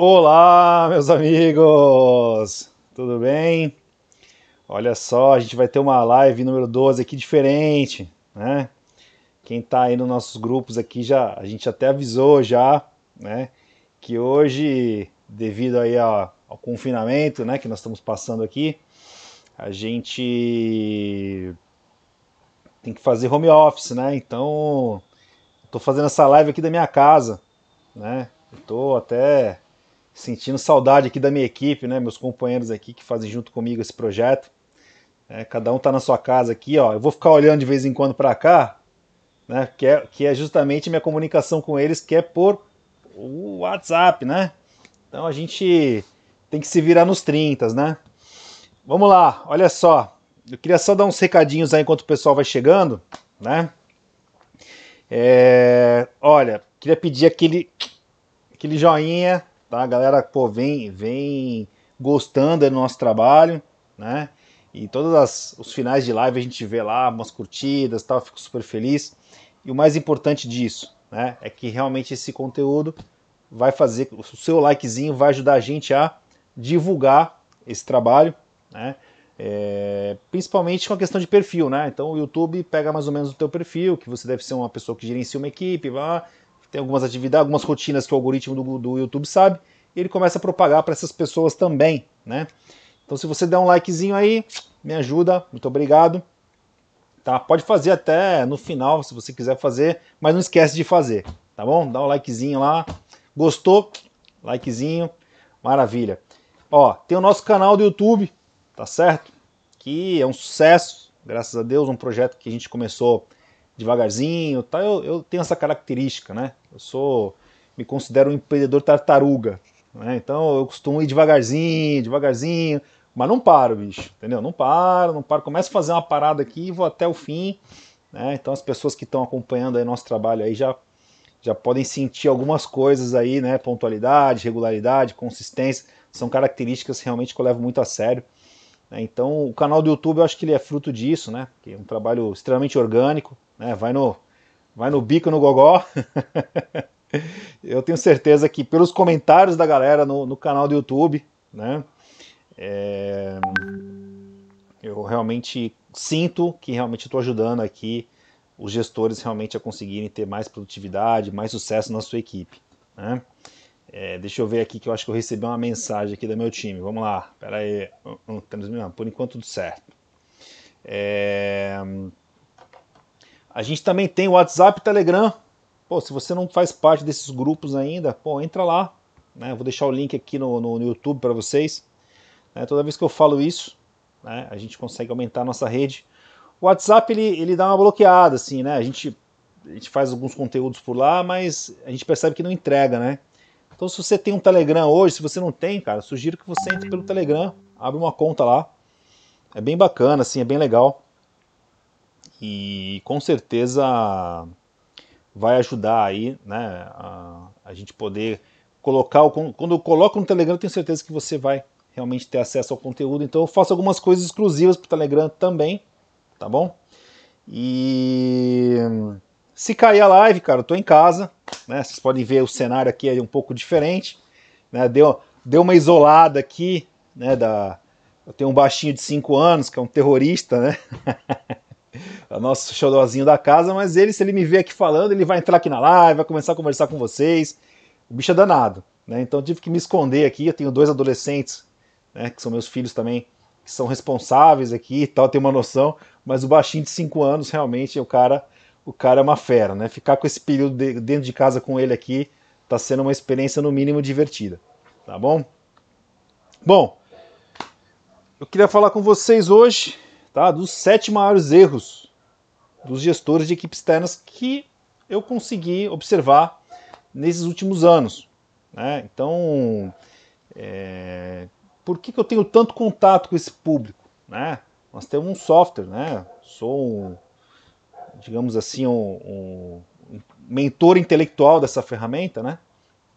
Olá, meus amigos! Tudo bem? Olha só, a gente vai ter uma live número 12 aqui diferente, né? Quem tá aí nos nossos grupos aqui já, a gente até avisou já, né? Que hoje, devido aí ao, ao confinamento, né, que nós estamos passando aqui, a gente tem que fazer home office, né? Então, tô fazendo essa live aqui da minha casa, né? Eu tô até sentindo saudade aqui da minha equipe, né? Meus companheiros aqui que fazem junto comigo esse projeto. É, cada um tá na sua casa aqui, ó. Eu vou ficar olhando de vez em quando para cá, né? Que é, que é justamente minha comunicação com eles, que é por o WhatsApp, né? Então a gente tem que se virar nos 30, né? Vamos lá, olha só. Eu queria só dar uns recadinhos aí enquanto o pessoal vai chegando, né? É, olha, queria pedir aquele, aquele joinha tá? A galera, pô, vem, vem gostando do nosso trabalho, né? E todos as, os finais de live a gente vê lá umas curtidas, tal, fico super feliz. E o mais importante disso, né, é que realmente esse conteúdo vai fazer, o seu likezinho vai ajudar a gente a divulgar esse trabalho, né? É, principalmente com a questão de perfil, né? Então o YouTube pega mais ou menos o teu perfil, que você deve ser uma pessoa que gerencia uma equipe, lá, tem algumas atividades, algumas rotinas que o algoritmo do, do YouTube sabe, e ele começa a propagar para essas pessoas também, né? Então se você der um likezinho aí, me ajuda, muito obrigado. Tá? Pode fazer até no final, se você quiser fazer, mas não esquece de fazer, tá bom? Dá um likezinho lá. Gostou? Likezinho. Maravilha. Ó, tem o nosso canal do YouTube, tá certo? Que é um sucesso, graças a Deus, um projeto que a gente começou devagarzinho, tá? Eu, eu tenho essa característica, né? Eu sou, me considero um empreendedor tartaruga, né? Então eu costumo ir devagarzinho, devagarzinho, mas não paro, bicho, entendeu? Não paro, não paro. Começo a fazer uma parada aqui e vou até o fim, né? Então as pessoas que estão acompanhando aí nosso trabalho aí já já podem sentir algumas coisas aí, né? Pontualidade, regularidade, consistência, são características realmente que eu levo muito a sério. Né? Então o canal do YouTube eu acho que ele é fruto disso, né? Que é um trabalho extremamente orgânico, né? Vai no, vai no bico no gogó. eu tenho certeza que pelos comentários da galera no, no canal do YouTube, né? É, eu realmente sinto que realmente estou ajudando aqui os gestores realmente a conseguirem ter mais produtividade, mais sucesso na sua equipe. Né? É, deixa eu ver aqui que eu acho que eu recebi uma mensagem aqui do meu time. Vamos lá, pera aí. Por enquanto tudo certo. É, a gente também tem o WhatsApp e Telegram. Pô, se você não faz parte desses grupos ainda, pô, entra lá. Né? Vou deixar o link aqui no, no, no YouTube para vocês. Né? Toda vez que eu falo isso, né, a gente consegue aumentar a nossa rede. O WhatsApp ele, ele dá uma bloqueada, assim, né? A gente, a gente faz alguns conteúdos por lá, mas a gente percebe que não entrega, né? Então, se você tem um Telegram hoje, se você não tem, cara, sugiro que você entre pelo Telegram, abre uma conta lá. É bem bacana, assim, é bem legal e com certeza vai ajudar aí, né, a, a gente poder colocar o, quando eu coloco no Telegram, eu tenho certeza que você vai realmente ter acesso ao conteúdo. Então eu faço algumas coisas exclusivas para o Telegram também, tá bom? E se cair a live, cara, eu tô em casa, né? Vocês podem ver o cenário aqui é um pouco diferente, né? Deu, deu uma isolada aqui, né? Da, eu tenho um baixinho de 5 anos que é um terrorista, né? o nosso xodózinho da casa, mas ele, se ele me ver aqui falando, ele vai entrar aqui na live, vai começar a conversar com vocês. O bicho é danado, né? Então tive que me esconder aqui. Eu tenho dois adolescentes, né, que são meus filhos também, que são responsáveis aqui e tal, tem uma noção, mas o baixinho de 5 anos, realmente, o cara, o cara é uma fera, né? Ficar com esse período de, dentro de casa com ele aqui tá sendo uma experiência no mínimo divertida, tá bom? Bom, eu queria falar com vocês hoje tá, dos sete maiores erros dos gestores de equipes externas que eu consegui observar nesses últimos anos. Né? Então, é, por que, que eu tenho tanto contato com esse público? Né? Nós temos um software, né? sou, um, digamos assim, um, um mentor intelectual dessa ferramenta. Né?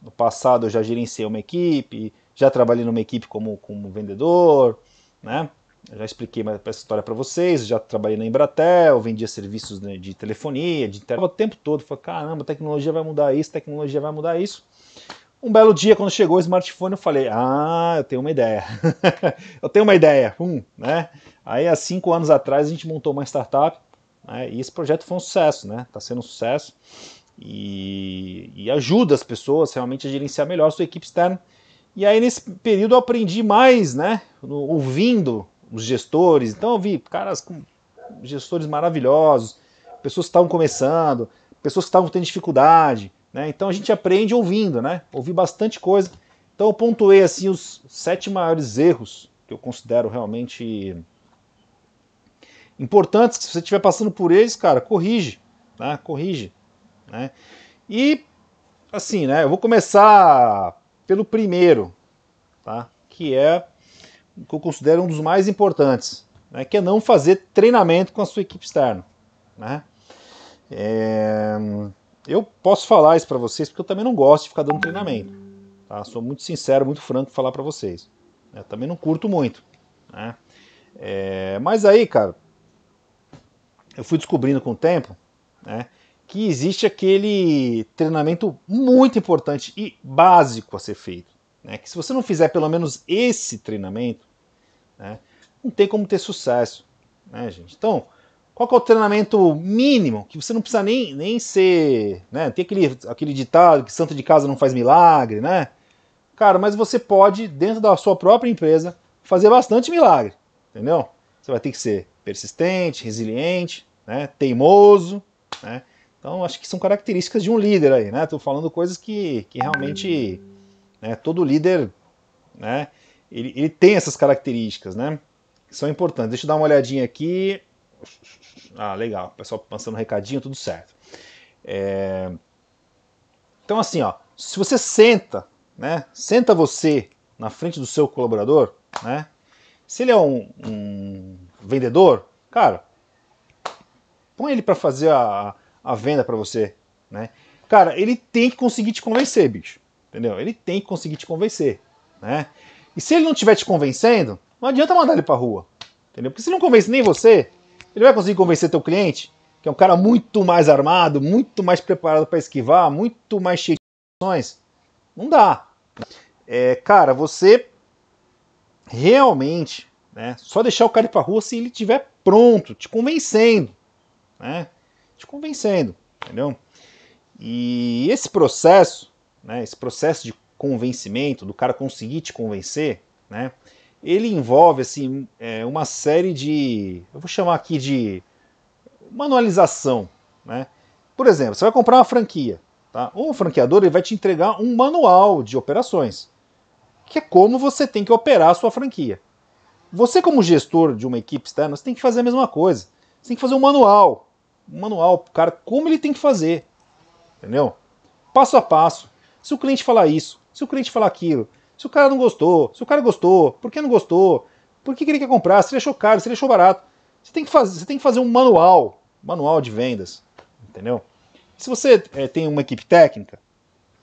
No passado eu já gerenciei uma equipe, já trabalhei numa equipe como, como vendedor, né? Eu já expliquei essa história para vocês, já trabalhei na Embratel, vendia serviços de telefonia, de internet, o tempo todo, falei, caramba, tecnologia vai mudar isso, tecnologia vai mudar isso. Um belo dia, quando chegou o smartphone, eu falei: Ah, eu tenho uma ideia. eu tenho uma ideia. Hum, né? Aí, há cinco anos atrás, a gente montou uma startup né? e esse projeto foi um sucesso, né? Está sendo um sucesso e, e, ajuda as pessoas realmente a gerenciar melhor a sua equipe externa. E aí, nesse período, eu aprendi mais, né? Ouvindo os gestores. Então, eu vi caras com gestores maravilhosos, pessoas que estavam começando, pessoas que estavam tendo dificuldade. Né? Então a gente aprende ouvindo, né? Ouvi bastante coisa. Então eu pontuei assim os sete maiores erros que eu considero realmente importantes. Se você estiver passando por eles, cara, corrige, né? Corrige, né? E assim, né? Eu vou começar pelo primeiro, tá? Que é o que eu considero um dos mais importantes, né? Que é não fazer treinamento com a sua equipe externa, né? É eu posso falar isso para vocês porque eu também não gosto de ficar dando treinamento. Tá? Sou muito sincero, muito franco falar para vocês. Eu também não curto muito. Né? É, mas aí, cara, eu fui descobrindo com o tempo né, que existe aquele treinamento muito importante e básico a ser feito. Né, que se você não fizer pelo menos esse treinamento, né, não tem como ter sucesso. Né, gente? Então, qual é o treinamento mínimo? Que você não precisa nem, nem ser. Né? Tem aquele, aquele ditado que santo de casa não faz milagre, né? Cara, mas você pode, dentro da sua própria empresa, fazer bastante milagre. Entendeu? Você vai ter que ser persistente, resiliente, né? teimoso. Né? Então, acho que são características de um líder aí, né? Estou falando coisas que, que realmente né, todo líder né, ele, ele tem essas características, né? Que são importantes. Deixa eu dar uma olhadinha aqui. Ah, legal. O pessoal passando um recadinho, tudo certo. É... Então, assim, ó, se você senta, né? Senta você na frente do seu colaborador, né? Se ele é um, um vendedor, cara, põe ele para fazer a, a venda para você, né? Cara, ele tem que conseguir te convencer, bicho. Entendeu? Ele tem que conseguir te convencer, né? E se ele não estiver te convencendo, não adianta mandar ele para rua. Entendeu? Porque se não convence nem você, ele vai conseguir convencer teu cliente, que é um cara muito mais armado, muito mais preparado para esquivar, muito mais cheio de opções? Não dá. É, cara, você realmente, né, só deixar o cara ir pra rua se ele estiver pronto, te convencendo, né? Te convencendo, entendeu? E esse processo, né, esse processo de convencimento, do cara conseguir te convencer, né, ele envolve assim é, uma série de, eu vou chamar aqui de manualização, né? Por exemplo, você vai comprar uma franquia, tá? O franqueador ele vai te entregar um manual de operações, que é como você tem que operar a sua franquia. Você como gestor de uma equipe externa, você tem que fazer a mesma coisa. Você tem que fazer um manual, um manual pro cara como ele tem que fazer, entendeu? Passo a passo. Se o cliente falar isso, se o cliente falar aquilo, se o cara não gostou, se o cara gostou, por que não gostou? Por que, que ele quer comprar? Se ele achou caro, se ele achou barato. Você tem que fazer, você tem que fazer um manual, manual de vendas, entendeu? Se você é, tem uma equipe técnica,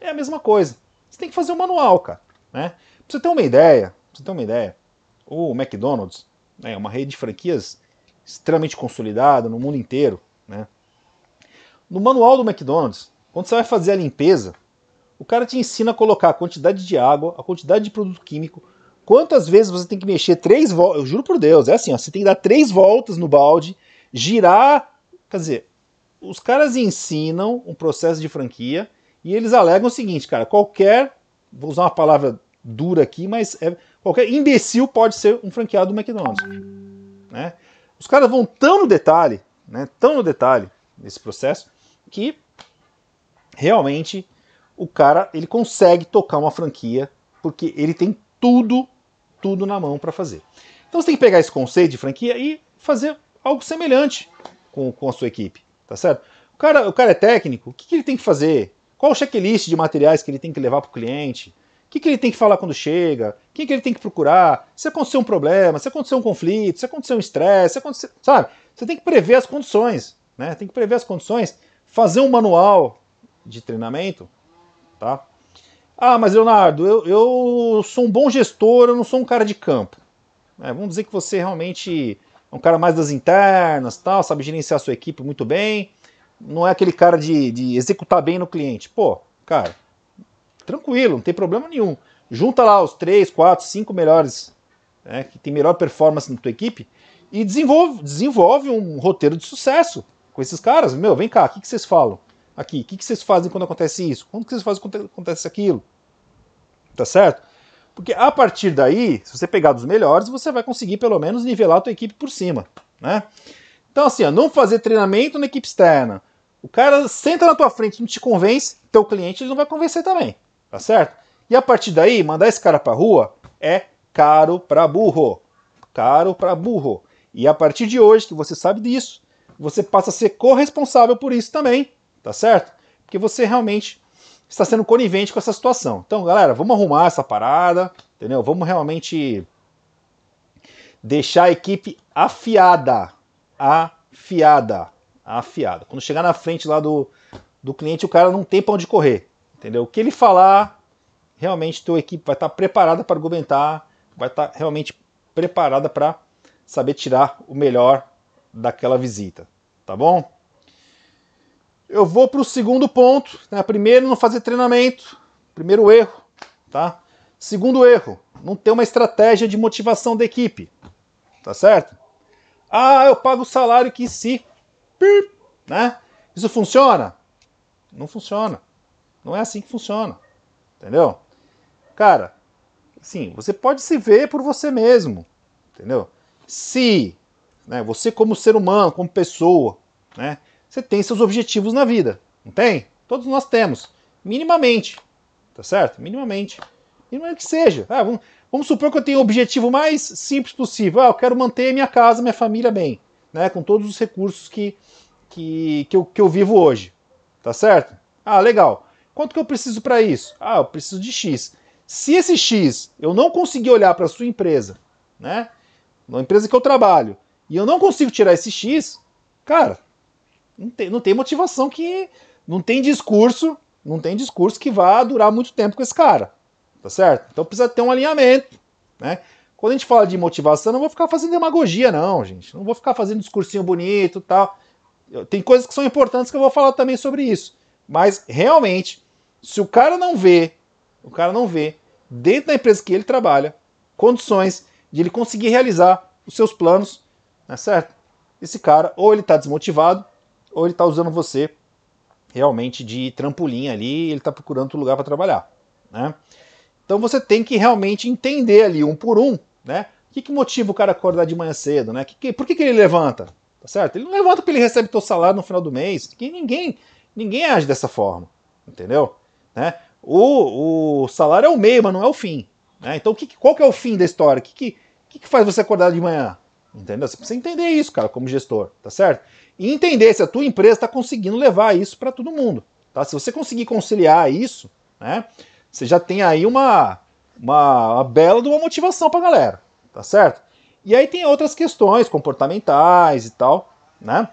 é a mesma coisa. Você tem que fazer um manual, cara, né? Pra você ter uma ideia, pra você ter uma ideia, o McDonald's é uma rede de franquias extremamente consolidada no mundo inteiro, né? No manual do McDonald's, quando você vai fazer a limpeza, o cara te ensina a colocar a quantidade de água, a quantidade de produto químico, quantas vezes você tem que mexer três voltas. Eu juro por Deus, é assim, ó, você tem que dar três voltas no balde, girar. Quer dizer, os caras ensinam um processo de franquia e eles alegam o seguinte, cara, qualquer. Vou usar uma palavra dura aqui, mas é, qualquer imbecil pode ser um franqueado do McDonald's. Né? Os caras vão tão no detalhe, né, tão no detalhe nesse processo, que realmente o cara ele consegue tocar uma franquia porque ele tem tudo, tudo na mão para fazer. Então você tem que pegar esse conceito de franquia e fazer algo semelhante com, com a sua equipe, tá certo? O cara, o cara é técnico, o que, que ele tem que fazer? Qual o checklist de materiais que ele tem que levar para o cliente? O que, que ele tem que falar quando chega? Quem que ele tem que procurar? Se acontecer um problema, se acontecer um conflito, se acontecer um estresse, se. Sabe? Você tem que prever as condições. Né? Tem que prever as condições, fazer um manual de treinamento Tá? Ah, mas Leonardo, eu, eu sou um bom gestor, eu não sou um cara de campo. É, vamos dizer que você realmente é um cara mais das internas, tal, sabe gerenciar a sua equipe muito bem, não é aquele cara de, de executar bem no cliente. Pô, cara, tranquilo, não tem problema nenhum. Junta lá os três, quatro, cinco melhores, né, que tem melhor performance na tua equipe, e desenvolve, desenvolve um roteiro de sucesso com esses caras. Meu, vem cá, o que, que vocês falam? Aqui, o que, que vocês fazem quando acontece isso? Como que vocês fazem quando acontece aquilo? Tá certo? Porque a partir daí, se você pegar dos melhores, você vai conseguir pelo menos nivelar a tua equipe por cima, né? Então assim, ó, não fazer treinamento na equipe externa. O cara senta na tua frente, não te convence, teu cliente ele não vai convencer também, tá certo? E a partir daí, mandar esse cara pra rua é caro pra burro. Caro pra burro. E a partir de hoje, que você sabe disso, você passa a ser corresponsável por isso também, tá certo? Porque você realmente está sendo conivente com essa situação. Então, galera, vamos arrumar essa parada, entendeu? Vamos realmente deixar a equipe afiada, afiada, afiada. Quando chegar na frente lá do, do cliente, o cara não tem para onde correr, entendeu? O que ele falar, realmente tua equipe vai estar preparada para argumentar, vai estar realmente preparada para saber tirar o melhor daquela visita, tá bom? Eu vou para o segundo ponto, né? Primeiro, não fazer treinamento, primeiro erro, tá? Segundo erro, não ter uma estratégia de motivação da equipe, tá certo? Ah, eu pago o salário que se, né? Isso funciona? Não funciona. Não é assim que funciona, entendeu? Cara, sim, você pode se ver por você mesmo, entendeu? se né, você como ser humano, como pessoa, né, você tem seus objetivos na vida, não tem? Todos nós temos, minimamente, tá certo? Minimamente, minimamente que seja. Ah, vamos, vamos, supor que eu tenho o objetivo mais simples possível. Ah, eu quero manter minha casa, minha família bem, né, com todos os recursos que, que, que, eu, que eu vivo hoje, tá certo? Ah, legal. Quanto que eu preciso para isso? Ah, eu preciso de X. Se esse X eu não conseguir olhar para a sua empresa, né, na empresa que eu trabalho, e eu não consigo tirar esse X, cara, não tem, não tem motivação que. Não tem discurso, não tem discurso que vá durar muito tempo com esse cara. Tá certo? Então precisa ter um alinhamento. Né? Quando a gente fala de motivação, não vou ficar fazendo demagogia, não, gente. Não vou ficar fazendo discursinho bonito tal. Tem coisas que são importantes que eu vou falar também sobre isso. Mas realmente, se o cara não vê, o cara não vê, dentro da empresa que ele trabalha, condições de ele conseguir realizar os seus planos, né, certo? Esse cara, ou ele está desmotivado, ou ele está usando você realmente de trampolim ali, ele está procurando outro lugar para trabalhar, né? Então você tem que realmente entender ali um por um, né? O que, que motiva o cara acordar de manhã cedo, né? Que, que, por que, que ele levanta? Tá certo? Ele não levanta porque ele recebe seu salário no final do mês. Que ninguém, ninguém age dessa forma, entendeu? Né? O, o salário é o meio, mas não é o fim. Né? Então, que, qual que é o fim da história? O que, que, que, faz você acordar de manhã? Entendeu? Você precisa entender isso, cara, como gestor, tá certo? E entender se a tua empresa está conseguindo levar isso para todo mundo. Tá? Se você conseguir conciliar isso, né, você já tem aí uma, uma, uma bela de uma motivação para galera, tá certo? E aí tem outras questões comportamentais e tal, né,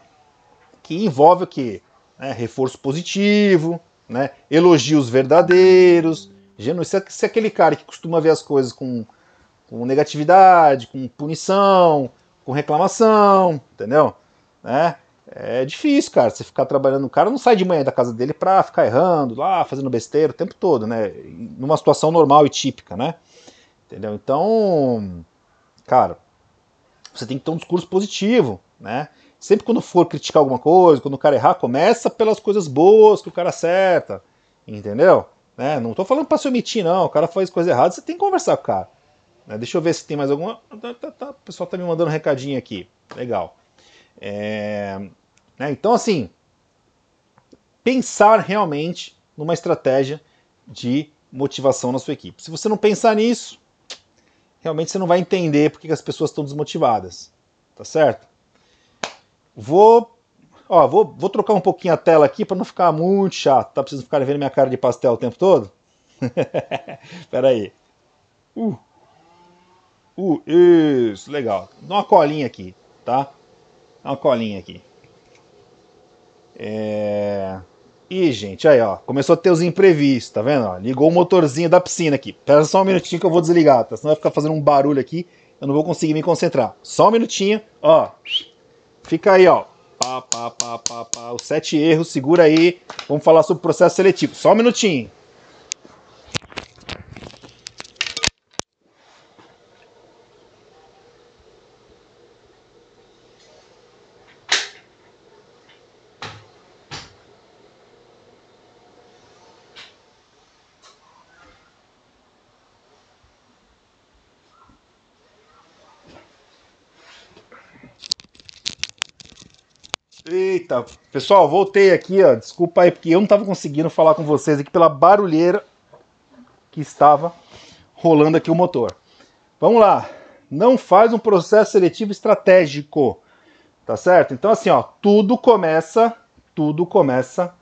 que envolve o que? Né, reforço positivo, né, elogios verdadeiros, Genuíno. Se, se aquele cara que costuma ver as coisas com, com negatividade, com punição, com reclamação, entendeu? Né? É difícil, cara, você ficar trabalhando. O cara não sai de manhã da casa dele pra ficar errando, lá, fazendo besteira o tempo todo, né? Numa situação normal e típica, né? Entendeu? Então, cara, você tem que ter um discurso positivo, né? Sempre quando for criticar alguma coisa, quando o cara errar, começa pelas coisas boas que o cara acerta, entendeu? Né? Não estou falando para se omitir, não. O cara faz coisa errada, você tem que conversar com o cara. Né? Deixa eu ver se tem mais alguma. Tá, tá, tá. O pessoal está me mandando um recadinho aqui. Legal. É... Né? Então, assim, pensar realmente numa estratégia de motivação na sua equipe. Se você não pensar nisso, realmente você não vai entender porque as pessoas estão desmotivadas. Tá certo? Vou Ó, vou, vou trocar um pouquinho a tela aqui para não ficar muito chato. Tá precisando ficar vendo minha cara de pastel o tempo todo? Pera aí. Uh. Uh, isso, legal. Dá uma colinha aqui, tá? Dá uma colinha aqui. É... Ih, gente, aí, ó. Começou a ter os imprevistos, tá vendo? Ó, ligou o motorzinho da piscina aqui. Espera só um minutinho que eu vou desligar, tá? Senão vai ficar fazendo um barulho aqui. Eu não vou conseguir me concentrar. Só um minutinho, ó. Fica aí, ó. Pá, pá, pá, pá, pá. Os sete erros, segura aí. Vamos falar sobre o processo seletivo. Só um minutinho. Eita, pessoal, voltei aqui, ó. Desculpa aí, porque eu não estava conseguindo falar com vocês aqui pela barulheira que estava rolando aqui o motor. Vamos lá. Não faz um processo seletivo estratégico. Tá certo? Então, assim, ó, tudo começa, tudo começa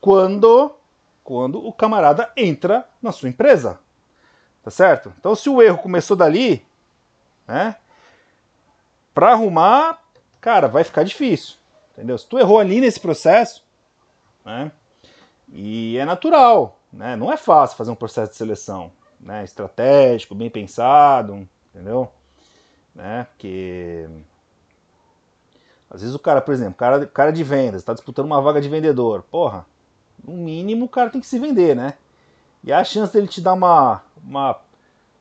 quando, quando o camarada entra na sua empresa. Tá certo? Então, se o erro começou dali, né? Para arrumar, cara, vai ficar difícil. Entendeu? Se tu errou ali nesse processo, né? E é natural, né? Não é fácil fazer um processo de seleção, né? Estratégico, bem pensado, entendeu? Né? Porque às vezes o cara, por exemplo, cara, cara de vendas, está disputando uma vaga de vendedor, porra, no mínimo o cara tem que se vender, né? E a chance dele te dar uma, uma,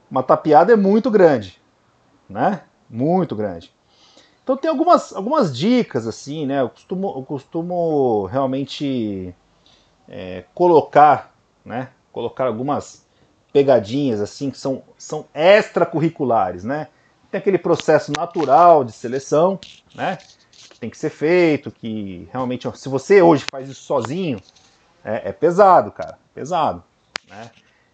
uma tapeada é muito grande, né? Muito grande. Então tem algumas, algumas dicas assim, né? Eu costumo, eu costumo realmente é, colocar, né? Colocar algumas pegadinhas assim que são, são extracurriculares, né? Tem aquele processo natural de seleção, né? Que tem que ser feito, que realmente, se você hoje faz isso sozinho, é, é pesado, cara, pesado, né?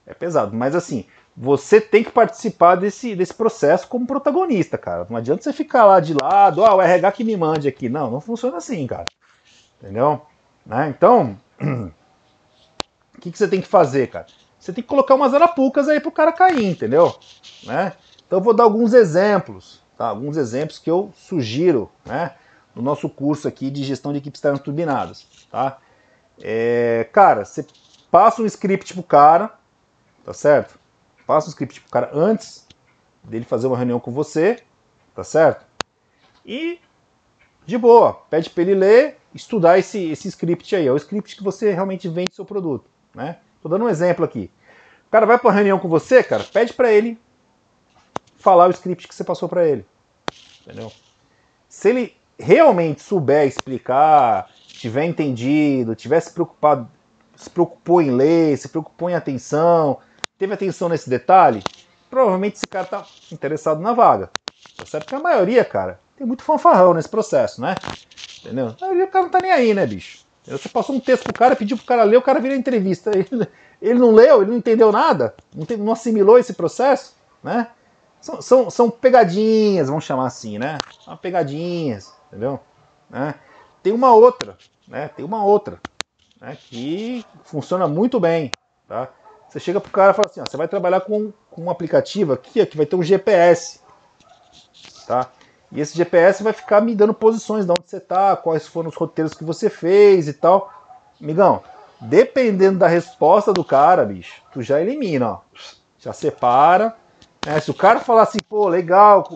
É pesado, mas assim, você tem que participar desse, desse processo como protagonista, cara. Não adianta você ficar lá de lado, ah, o RH que me mande aqui. Não, não funciona assim, cara. Entendeu? Né? Então, o que, que você tem que fazer, cara? Você tem que colocar umas arapucas aí pro cara cair, entendeu? Né? Então eu vou dar alguns exemplos, tá? Alguns exemplos que eu sugiro, né? No nosso curso aqui de gestão de equipes externas turbinadas, tá? É, cara, você passa um script pro cara, tá certo? Passa o script pro cara antes dele fazer uma reunião com você, tá certo? E de boa, pede para ele ler, estudar esse, esse script aí, é o script que você realmente vende seu produto, né? Tô dando um exemplo aqui. O cara vai para reunião com você, cara, pede para ele falar o script que você passou para ele. Entendeu? Se ele realmente souber explicar, tiver entendido, tiver se preocupado, se preocupou em ler, se preocupou em atenção, teve atenção nesse detalhe, provavelmente esse cara tá interessado na vaga. Tá certo? Porque a maioria, cara, tem muito fanfarrão nesse processo, né? Entendeu? A maioria o cara não tá nem aí, né, bicho? Você passou um texto pro cara, pediu pro cara ler, o cara vira entrevista. Ele, ele não leu, ele não entendeu nada, não, tem, não assimilou esse processo, né? São, são, são, pegadinhas, vamos chamar assim, né? São pegadinhas, entendeu? Né? Tem uma outra, né? Tem uma outra, né? Que funciona muito bem, tá? Você chega pro cara e fala assim, ó, você vai trabalhar com, com um aplicativo aqui, ó, que vai ter um GPS, tá? E esse GPS vai ficar me dando posições de onde você tá, quais foram os roteiros que você fez e tal. Migão, dependendo da resposta do cara, bicho, tu já elimina, ó. Já separa. Né? Se o cara falar assim, pô, legal,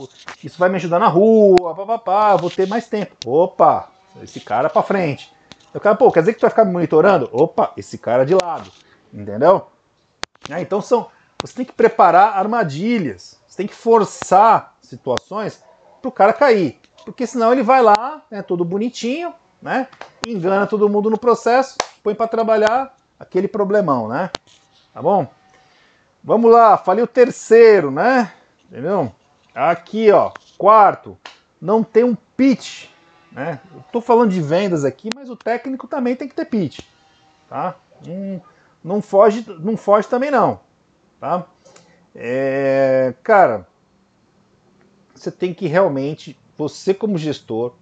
isso vai me ajudar na rua, papapá, vou ter mais tempo. Opa, esse cara pra frente. O cara, pô, quer dizer que tu vai ficar me monitorando? Opa, esse cara de lado. Entendeu? Né? Então são, você tem que preparar armadilhas, você tem que forçar situações para o cara cair, porque senão ele vai lá, né, todo bonitinho, né, engana todo mundo no processo, põe para trabalhar aquele problemão, né? Tá bom? Vamos lá, falei o terceiro, né? Entendeu? Aqui, ó, quarto, não tem um pitch, né? Tô falando de vendas aqui, mas o técnico também tem que ter pitch, tá? Hum, não foge, não foge também não, tá? É, cara, você tem que realmente, você como gestor,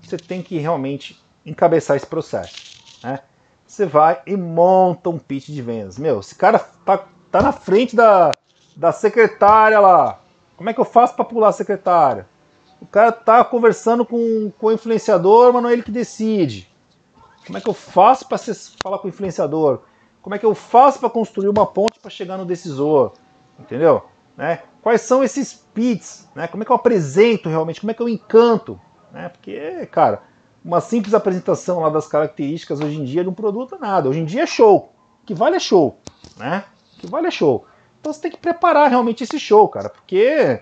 você tem que realmente encabeçar esse processo, né? Você vai e monta um pitch de vendas. Meu, esse cara tá, tá na frente da, da secretária lá. Como é que eu faço para pular a secretária? O cara tá conversando com, com o influenciador, mas não é ele que decide. Como é que eu faço para falar com o influenciador? Como é que eu faço para construir uma ponte para chegar no decisor? Entendeu? Né? Quais são esses pits? Né? Como é que eu apresento realmente? Como é que eu encanto? Né? Porque, cara, uma simples apresentação lá das características hoje em dia de um produto é nada. Hoje em dia é show. O que vale é show. Né? O que vale é show. Então você tem que preparar realmente esse show, cara. Porque,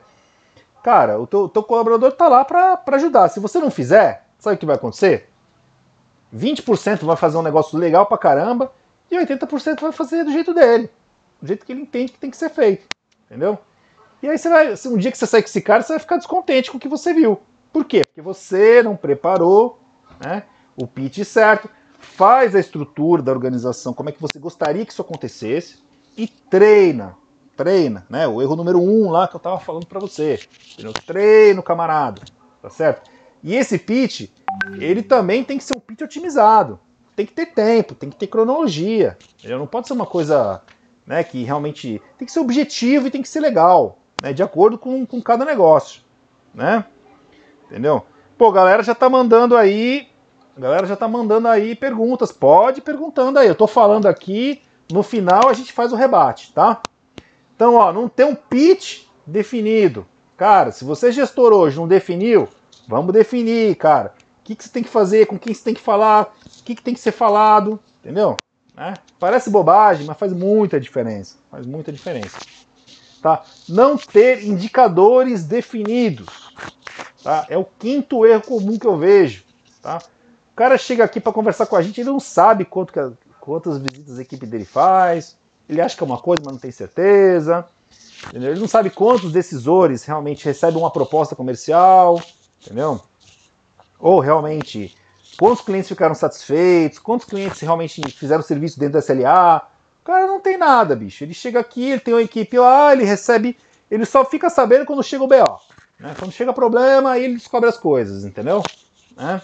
cara, o teu, teu colaborador tá lá para ajudar. Se você não fizer, sabe o que vai acontecer? 20% vai fazer um negócio legal pra caramba e 80% vai fazer do jeito dele, do jeito que ele entende que tem que ser feito, entendeu? E aí você vai, um dia que você sair com esse cara, você vai ficar descontente com o que você viu. Por quê? Porque você não preparou, né? o pitch certo, faz a estrutura da organização, como é que você gostaria que isso acontecesse e treina, treina, né? O erro número um lá que eu tava falando para você, treino, camarada, tá certo? E esse pitch, ele também tem que ser um pitch otimizado, tem que ter tempo, tem que ter cronologia? Não pode ser uma coisa, né, que realmente tem que ser objetivo e tem que ser legal, né, de acordo com, com cada negócio, né? Entendeu? Pô, galera já tá mandando aí, galera já tá mandando aí perguntas, pode ir perguntando aí, eu tô falando aqui, no final a gente faz o rebate, tá? Então, ó, não tem um pitch definido. Cara, se você gestor hoje não definiu, vamos definir, cara. O que, que você tem que fazer, com quem você tem que falar, o que, que tem que ser falado, entendeu? Né? Parece bobagem, mas faz muita diferença. Faz muita diferença. Tá? Não ter indicadores definidos. Tá? É o quinto erro comum que eu vejo. Tá? O cara chega aqui para conversar com a gente, ele não sabe quanto que, quantas visitas a equipe dele faz, ele acha que é uma coisa, mas não tem certeza. Entendeu? Ele não sabe quantos decisores realmente recebem uma proposta comercial, entendeu? Ou realmente quantos clientes ficaram satisfeitos, quantos clientes realmente fizeram serviço dentro da SLA. O cara não tem nada, bicho. Ele chega aqui, ele tem uma equipe lá, ele recebe, ele só fica sabendo quando chega o BO. Né? Quando chega problema, aí ele descobre as coisas, entendeu? Né?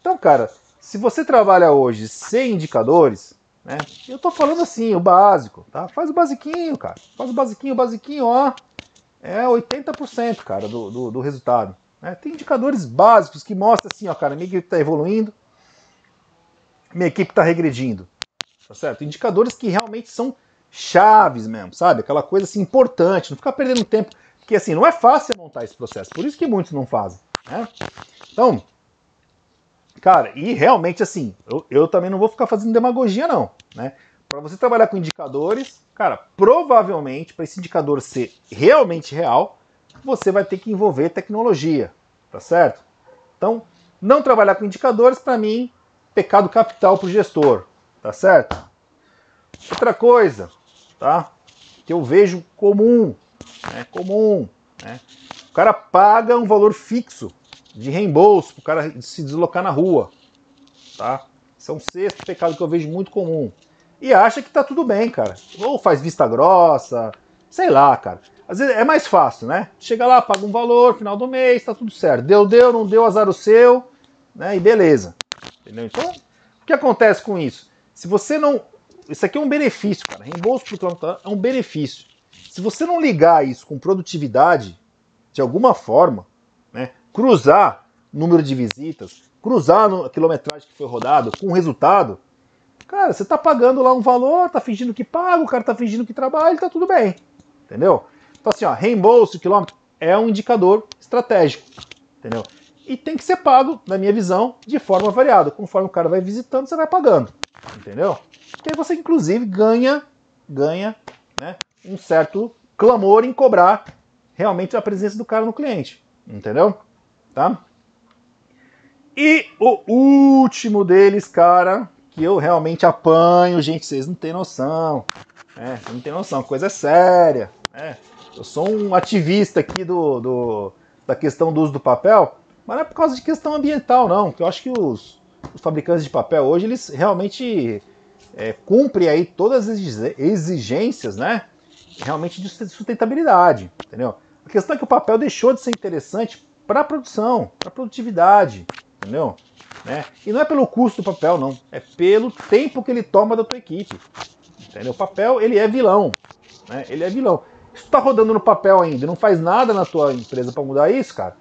Então, cara, se você trabalha hoje sem indicadores, né? Eu tô falando assim, o básico, tá? Faz o basiquinho, cara. Faz o basiquinho, o basiquinho, ó. É 80%, cara, do, do, do resultado. Né? Tem indicadores básicos que mostram assim, ó, cara, minha equipe está evoluindo, minha equipe está regredindo. Tá certo? Indicadores que realmente são chaves mesmo, sabe? Aquela coisa assim importante, não ficar perdendo tempo. Porque assim, não é fácil montar esse processo, por isso que muitos não fazem. Né? Então, Cara, e realmente assim, eu, eu também não vou ficar fazendo demagogia, não. Né? Para você trabalhar com indicadores, cara, provavelmente para esse indicador ser realmente real, você vai ter que envolver tecnologia, tá certo? Então, não trabalhar com indicadores, para mim, pecado capital para o gestor, tá certo? Outra coisa, tá? Que eu vejo comum, né? Comum, né? O cara paga um valor fixo de reembolso para o cara se deslocar na rua. Tá? Isso é um sexto pecado que eu vejo muito comum. E acha que tá tudo bem, cara. Ou faz vista grossa, sei lá, cara. Às vezes é mais fácil, né? Chega lá, paga um valor, final do mês, tá tudo certo. Deu, deu, não deu, azar o seu, né? E beleza. Entendeu? Então, o que acontece com isso? Se você não. Isso aqui é um benefício, cara. Reembolso por quilômetro é um benefício. Se você não ligar isso com produtividade, de alguma forma, né? cruzar número de visitas, cruzar a quilometragem que foi rodado com o resultado, cara, você tá pagando lá um valor, tá fingindo que paga, o cara tá fingindo que trabalha, tá tudo bem. Entendeu? Então assim, ó, reembolso quilômetro é um indicador estratégico, entendeu? E tem que ser pago, na minha visão, de forma variada. Conforme o cara vai visitando, você vai pagando, entendeu? E aí você inclusive ganha, ganha, né, um certo clamor em cobrar realmente a presença do cara no cliente, entendeu? tá? E o último deles, cara, que eu realmente apanho, gente, vocês não têm noção. É, não tem noção, coisa séria. É, eu sou um ativista aqui do, do, da questão do uso do papel, mas não é por causa de questão ambiental, não. Eu acho que os, os fabricantes de papel hoje, eles realmente é, cumprem aí todas as exigências, né? Realmente de sustentabilidade, entendeu? A questão é que o papel deixou de ser interessante para a produção, para a produtividade, entendeu? Né? E não é pelo custo do papel, não. É pelo tempo que ele toma da tua equipe. Entendeu? O papel, ele é vilão. Né? Ele é vilão. Tu tá rodando no papel ainda não faz nada na tua empresa para mudar isso, cara,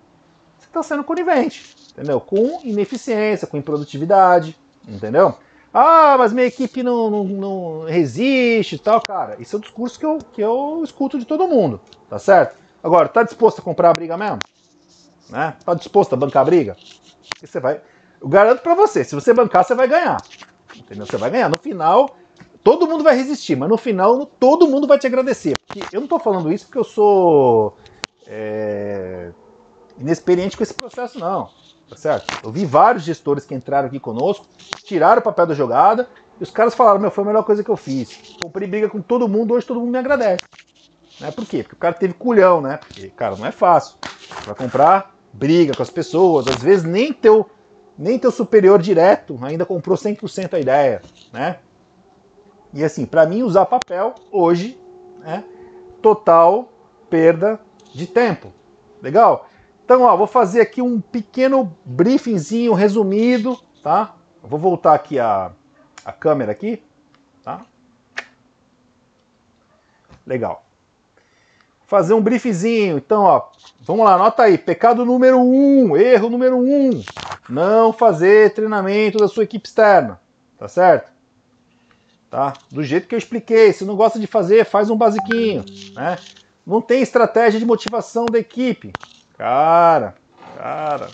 você está sendo conivente. Entendeu? Com ineficiência, com improdutividade. Entendeu? Ah, mas minha equipe não, não, não resiste e tal, cara. Isso é o discurso que eu, que eu escuto de todo mundo. Tá certo? Agora, tá disposto a comprar a briga mesmo? né? Tá disposto a bancar a briga? E você vai. Eu garanto para você, se você bancar, você vai ganhar. Entendeu? Você vai ganhar. No final, todo mundo vai resistir, mas no final, todo mundo vai te agradecer. Porque eu não tô falando isso porque eu sou é, inexperiente com esse processo, não. Tá certo? Eu vi vários gestores que entraram aqui conosco, tiraram o papel da jogada, e os caras falaram: Meu, foi a melhor coisa que eu fiz. Comprei briga com todo mundo, hoje todo mundo me agradece. Né? Por quê? Porque o cara teve culhão, né? Porque, cara, não é fácil. Vai comprar briga com as pessoas, às vezes nem teu nem teu superior direto ainda comprou 100% a ideia, né? E assim, para mim usar papel hoje é total perda de tempo. Legal? Então, ó, vou fazer aqui um pequeno briefingzinho resumido, tá? Vou voltar aqui a, a câmera aqui, tá? Legal. Fazer um briefzinho. Então, ó, vamos lá, anota aí. Pecado número um, erro número um. Não fazer treinamento da sua equipe externa. Tá certo? Tá? Do jeito que eu expliquei. Se não gosta de fazer, faz um basiquinho. Né? Não tem estratégia de motivação da equipe. Cara, cara,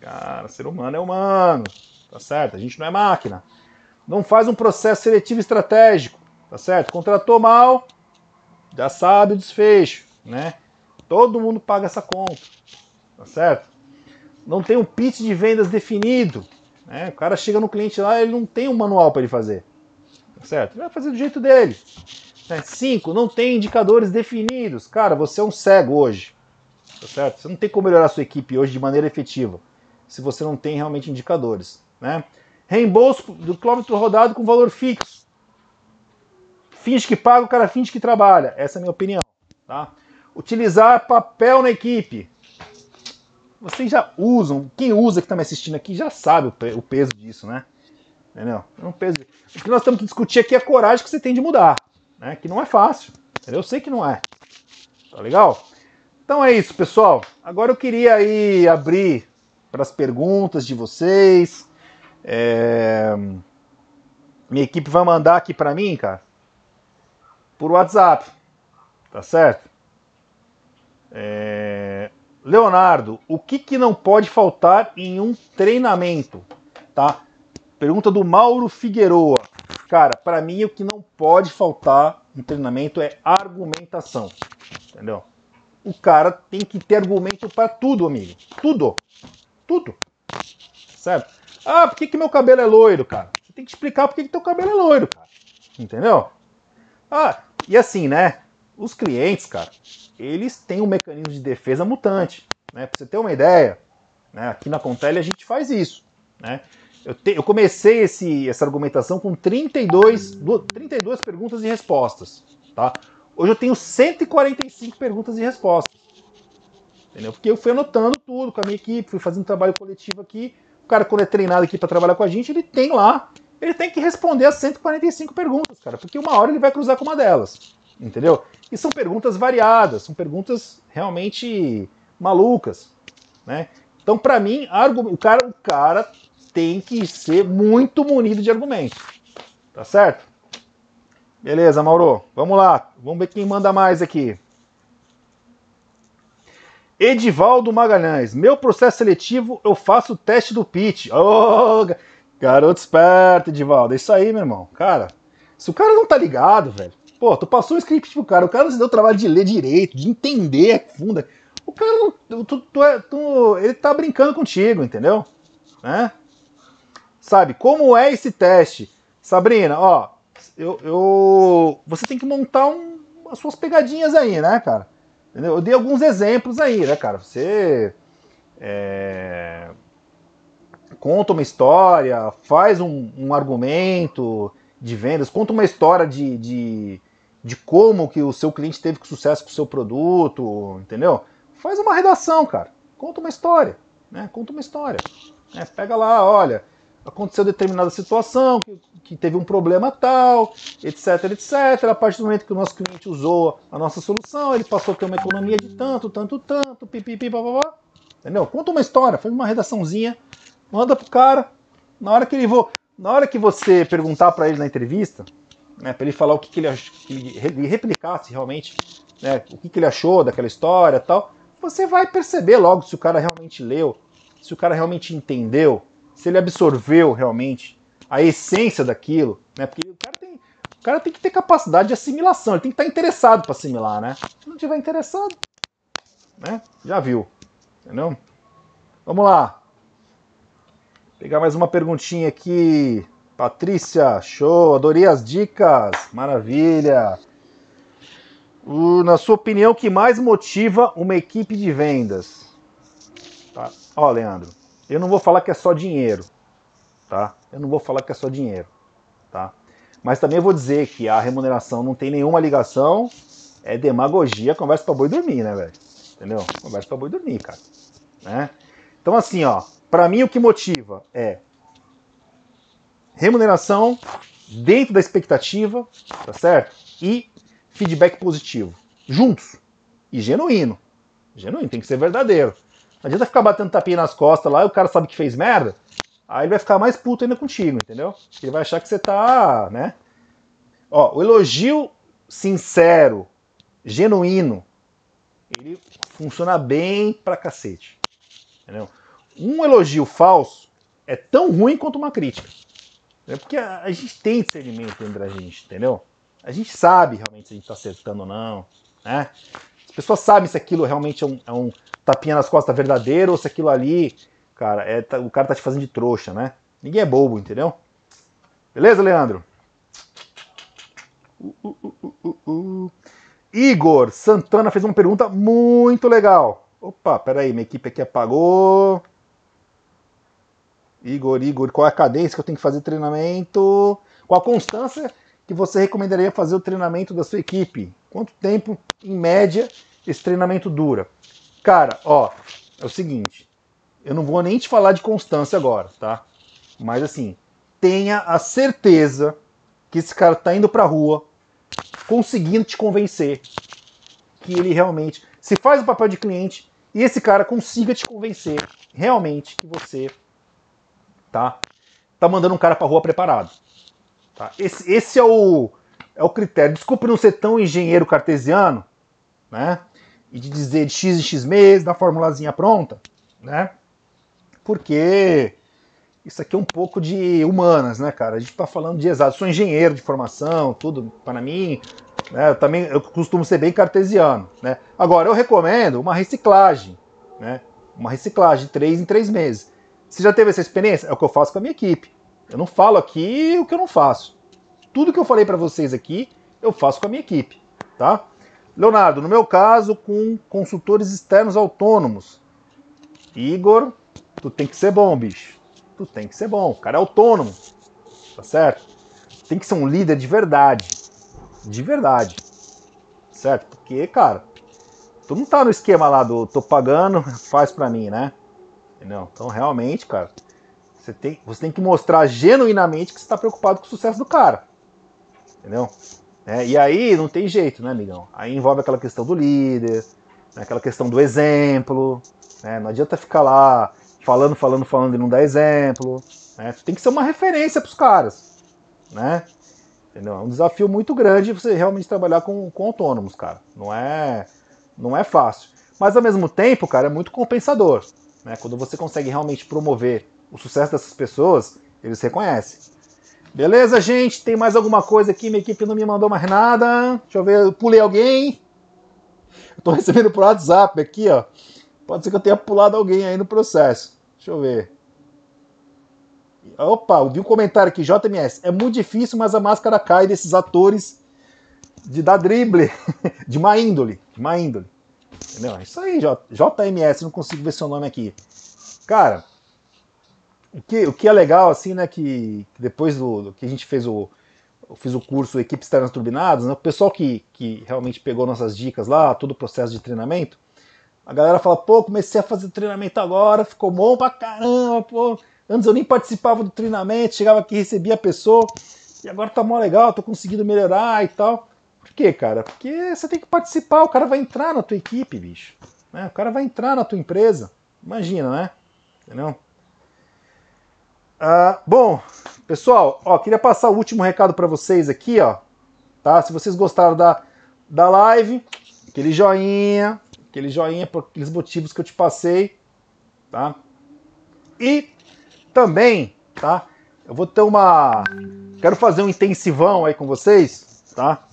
cara, ser humano é humano. Tá certo? A gente não é máquina. Não faz um processo seletivo estratégico. Tá certo? Contratou mal, já sabe o desfecho, né? Todo mundo paga essa conta, tá certo? Não tem um pitch de vendas definido, né? O cara chega no cliente lá, ele não tem um manual para ele fazer, certo? Ele vai fazer do jeito dele. Né? Cinco, não tem indicadores definidos. Cara, você é um cego hoje, tá certo? Você não tem como melhorar a sua equipe hoje de maneira efetiva se você não tem realmente indicadores, né? Reembolso do quilômetro rodado com valor fixo finge que paga, o cara finge que trabalha. Essa é a minha opinião. Tá? Utilizar papel na equipe. Vocês já usam, quem usa que está me assistindo aqui já sabe o peso disso, né? Entendeu? É um peso. O que nós que discutir aqui é a coragem que você tem de mudar, né? Que não é fácil. Entendeu? Eu sei que não é. Tá legal? Então é isso, pessoal. Agora eu queria aí abrir para as perguntas de vocês. É... Minha equipe vai mandar aqui para mim, cara, por WhatsApp. Tá certo? É... Leonardo, o que, que não pode faltar em um treinamento? Tá? Pergunta do Mauro Figueroa. Cara, para mim o que não pode faltar em treinamento é argumentação. Entendeu? O cara tem que ter argumento para tudo, amigo. Tudo. Tudo. Certo? Ah, por que, que meu cabelo é loiro, cara? Você tem que explicar por que, que teu cabelo é loiro, cara. Entendeu? Ah, e assim, né? Os clientes, cara, eles têm um mecanismo de defesa mutante. Né? Pra você ter uma ideia, né? aqui na Contele a gente faz isso. Né? Eu, te, eu comecei esse, essa argumentação com 32, 32 perguntas e respostas. Tá? Hoje eu tenho 145 perguntas e respostas. Entendeu? Porque eu fui anotando tudo com a minha equipe, fui fazendo trabalho coletivo aqui. O cara, quando é treinado aqui para trabalhar com a gente, ele tem lá ele tem que responder as 145 perguntas, cara, porque uma hora ele vai cruzar com uma delas, entendeu? E são perguntas variadas, são perguntas realmente malucas, né? Então, para mim, o cara, o cara tem que ser muito munido de argumentos, tá certo? Beleza, Mauro, vamos lá, vamos ver quem manda mais aqui. Edivaldo Magalhães, meu processo seletivo eu faço o teste do pitch. Oh, Garoto esperto, Edivaldo. É isso aí, meu irmão. Cara, se o cara não tá ligado, velho. Pô, tu passou um script pro cara, o cara não se deu o trabalho de ler direito, de entender funda. O cara não. Tu, tu, é, tu, ele tá brincando contigo, entendeu? Né? Sabe, como é esse teste? Sabrina, ó, eu, eu você tem que montar um, as suas pegadinhas aí, né, cara? Entendeu? Eu dei alguns exemplos aí, né, cara? Você. É, conta uma história, faz um, um argumento de vendas, conta uma história de, de, de, como que o seu cliente teve sucesso com o seu produto, entendeu? Faz uma redação, cara. Conta uma história, né? Conta uma história. Né? Pega lá, olha, aconteceu determinada situação, que, que, teve um problema tal, etc, etc. A partir do momento que o nosso cliente usou a nossa solução, ele passou a ter uma economia de tanto, tanto, tanto, pipipi, papapá. Entendeu? Conta uma história, faz uma redaçãozinha Manda pro cara. Na hora que ele vou, na hora que você perguntar para ele na entrevista, né, para ele falar o que, que ele que ele replicasse realmente, né, o que, que ele achou daquela história, tal, você vai perceber logo se o cara realmente leu, se o cara realmente entendeu, se ele absorveu realmente a essência daquilo, né? Porque o cara tem, o cara tem que ter capacidade de assimilação, ele tem que estar interessado para assimilar, né? Se não tiver interessado, né? Já viu, entendeu? Vamos lá. Pegar mais uma perguntinha aqui. Patrícia, show, adorei as dicas, maravilha. Na sua opinião, o que mais motiva uma equipe de vendas? Tá. Ó, Leandro, Eu não vou falar que é só dinheiro, tá? Eu não vou falar que é só dinheiro, tá? Mas também vou dizer que a remuneração não tem nenhuma ligação, é demagogia, conversa para boi dormir, né, velho? Entendeu? Conversa para boi dormir, cara. Né? Então, assim, ó, para mim o que motiva é remuneração dentro da expectativa, tá certo? E feedback positivo. Juntos. E genuíno. Genuíno, tem que ser verdadeiro. Não adianta ficar batendo tapinha nas costas lá e o cara sabe que fez merda. Aí ele vai ficar mais puto ainda contigo, entendeu? Ele vai achar que você tá, né? Ó, o elogio sincero, genuíno, ele funciona bem pra cacete. Entendeu? Um elogio falso é tão ruim quanto uma crítica. Entendeu? Porque a, a, gente tem discernimento entre a gente, entendeu? A gente sabe realmente se a gente tá acertando ou não, né? As pessoas sabem se aquilo realmente é um, é um tapinha nas costas verdadeiro ou se aquilo ali, cara, é, tá, o cara tá te fazendo de trouxa, né? Ninguém é bobo, entendeu? Beleza, Leandro? Uh, uh, uh, Igor Santana fez uma pergunta muito legal. Opa, peraí, minha equipe aqui apagou. Igor, Igor, qual é a cadência que eu tenho que fazer treinamento? Qual a constância que você recomendaria fazer o treinamento da sua equipe? Quanto tempo, em média, esse treinamento dura? Cara, ó, é o seguinte, eu não vou nem te falar de constância agora, tá? Mas assim, tenha a certeza que esse cara tá indo pra rua conseguindo te convencer que ele realmente se faz o papel de cliente e esse cara consiga te convencer realmente que você tá tá mandando um cara para rua preparado. Tá? Esse, esse é o é o critério. Desculpe não ser tão engenheiro cartesiano, né? E de dizer de x em x meses, da formulazinha pronta, né? Porque isso aqui é um pouco de humanas, né, cara? A gente tá falando de exato. Sou engenheiro de formação, tudo para mim. Né, eu também eu costumo ser bem cartesiano, né? Agora eu recomendo uma reciclagem, né? Uma reciclagem três em três meses. Você já teve essa experiência? É o que eu faço com a minha equipe. Eu não falo aqui o que eu não faço. Tudo que eu falei para vocês aqui, eu faço com a minha equipe, tá? Leonardo, no meu caso, com consultores externos autônomos. Igor, tu tem que ser bom, bicho tu tem que ser bom. O cara é autônomo, tá certo? Tem que ser um líder de verdade. De verdade. Certo? Porque, cara, tu não tá no esquema lá do tô pagando, faz pra mim, né? Entendeu? Então, realmente, cara, você tem, você tem que mostrar genuinamente que você tá preocupado com o sucesso do cara. Entendeu? É, e aí não tem jeito, né, amigão? Aí envolve aquela questão do líder, né, aquela questão do exemplo. Né? Não adianta ficar lá falando, falando, falando e não dá exemplo. Né? Tem que ser uma referência para os caras. Né? Entendeu? É um desafio muito grande você realmente trabalhar com, com autônomos, cara. Não é, não é fácil. Mas ao mesmo tempo, cara, é muito compensador. Né? Quando você consegue realmente promover o sucesso dessas pessoas, eles reconhecem. Beleza, gente? Tem mais alguma coisa aqui? Minha equipe não me mandou mais nada. Deixa eu ver, eu pulei alguém. Eu tô recebendo por WhatsApp aqui, ó. Pode ser que eu tenha pulado alguém aí no processo. Deixa eu ver. Opa, vi um comentário aqui, JMS. É muito difícil, mas a máscara cai desses atores de dar drible, de má índole. De má índole. Entendeu? É isso aí, J, JMS, não consigo ver seu nome aqui. Cara, o que, o que é legal, assim, né, que, que depois do, do, que a gente fez o. Fiz o curso Equipes Externas Turbinadas, né, o pessoal que, que realmente pegou nossas dicas lá, todo o processo de treinamento, a galera fala, pô, comecei a fazer treinamento agora, ficou bom pra caramba, pô. Antes eu nem participava do treinamento, chegava aqui, recebia a pessoa, e agora tá mó legal, tô conseguindo melhorar e tal. Por quê, cara? Porque você tem que participar, o cara vai entrar na tua equipe, bicho. Né? O cara vai entrar na tua empresa. Imagina, né? Entendeu? Ah, bom, pessoal, ó, queria passar o último recado para vocês aqui, ó. Tá? Se vocês gostaram da, da live, aquele joinha, aquele joinha por aqueles motivos que eu te passei, tá? E também, tá? Eu vou ter uma quero fazer um intensivão aí com vocês, tá?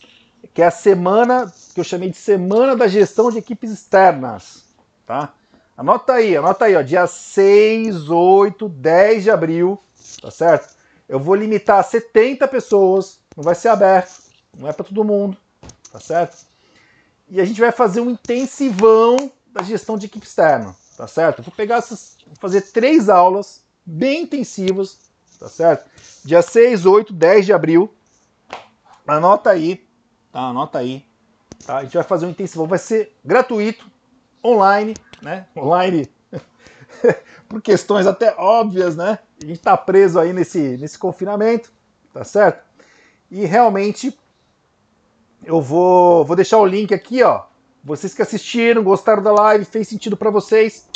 Que é a semana que eu chamei de semana da gestão de equipes externas, tá? Anota aí, anota aí, ó, dia 6, 8, 10 de abril, tá certo? Eu vou limitar a 70 pessoas, não vai ser aberto, não é para todo mundo, tá certo? e a gente vai fazer um intensivão da gestão de equipe externa, tá certo? Vou pegar essas, vou fazer três aulas bem intensivas, tá certo? Dia 6, 8, 10 de abril. Anota aí, tá? Anota aí. Tá? A gente vai fazer um intensivo, vai ser gratuito, online, né? Online por questões até óbvias, né? A gente tá preso aí nesse, nesse confinamento, tá certo? E realmente eu vou, vou deixar o link aqui, ó. Vocês que assistiram, gostaram da live, fez sentido para vocês,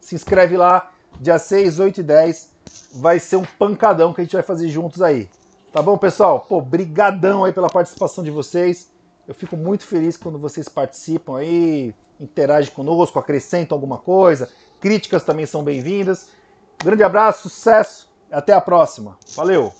se inscreve lá, dia 6, 8 e 10. Vai ser um pancadão que a gente vai fazer juntos aí. Tá bom, pessoal? Pô, brigadão aí pela participação de vocês. Eu fico muito feliz quando vocês participam aí, interagem conosco, acrescentam alguma coisa. Críticas também são bem-vindas. Grande abraço, sucesso, até a próxima. Valeu!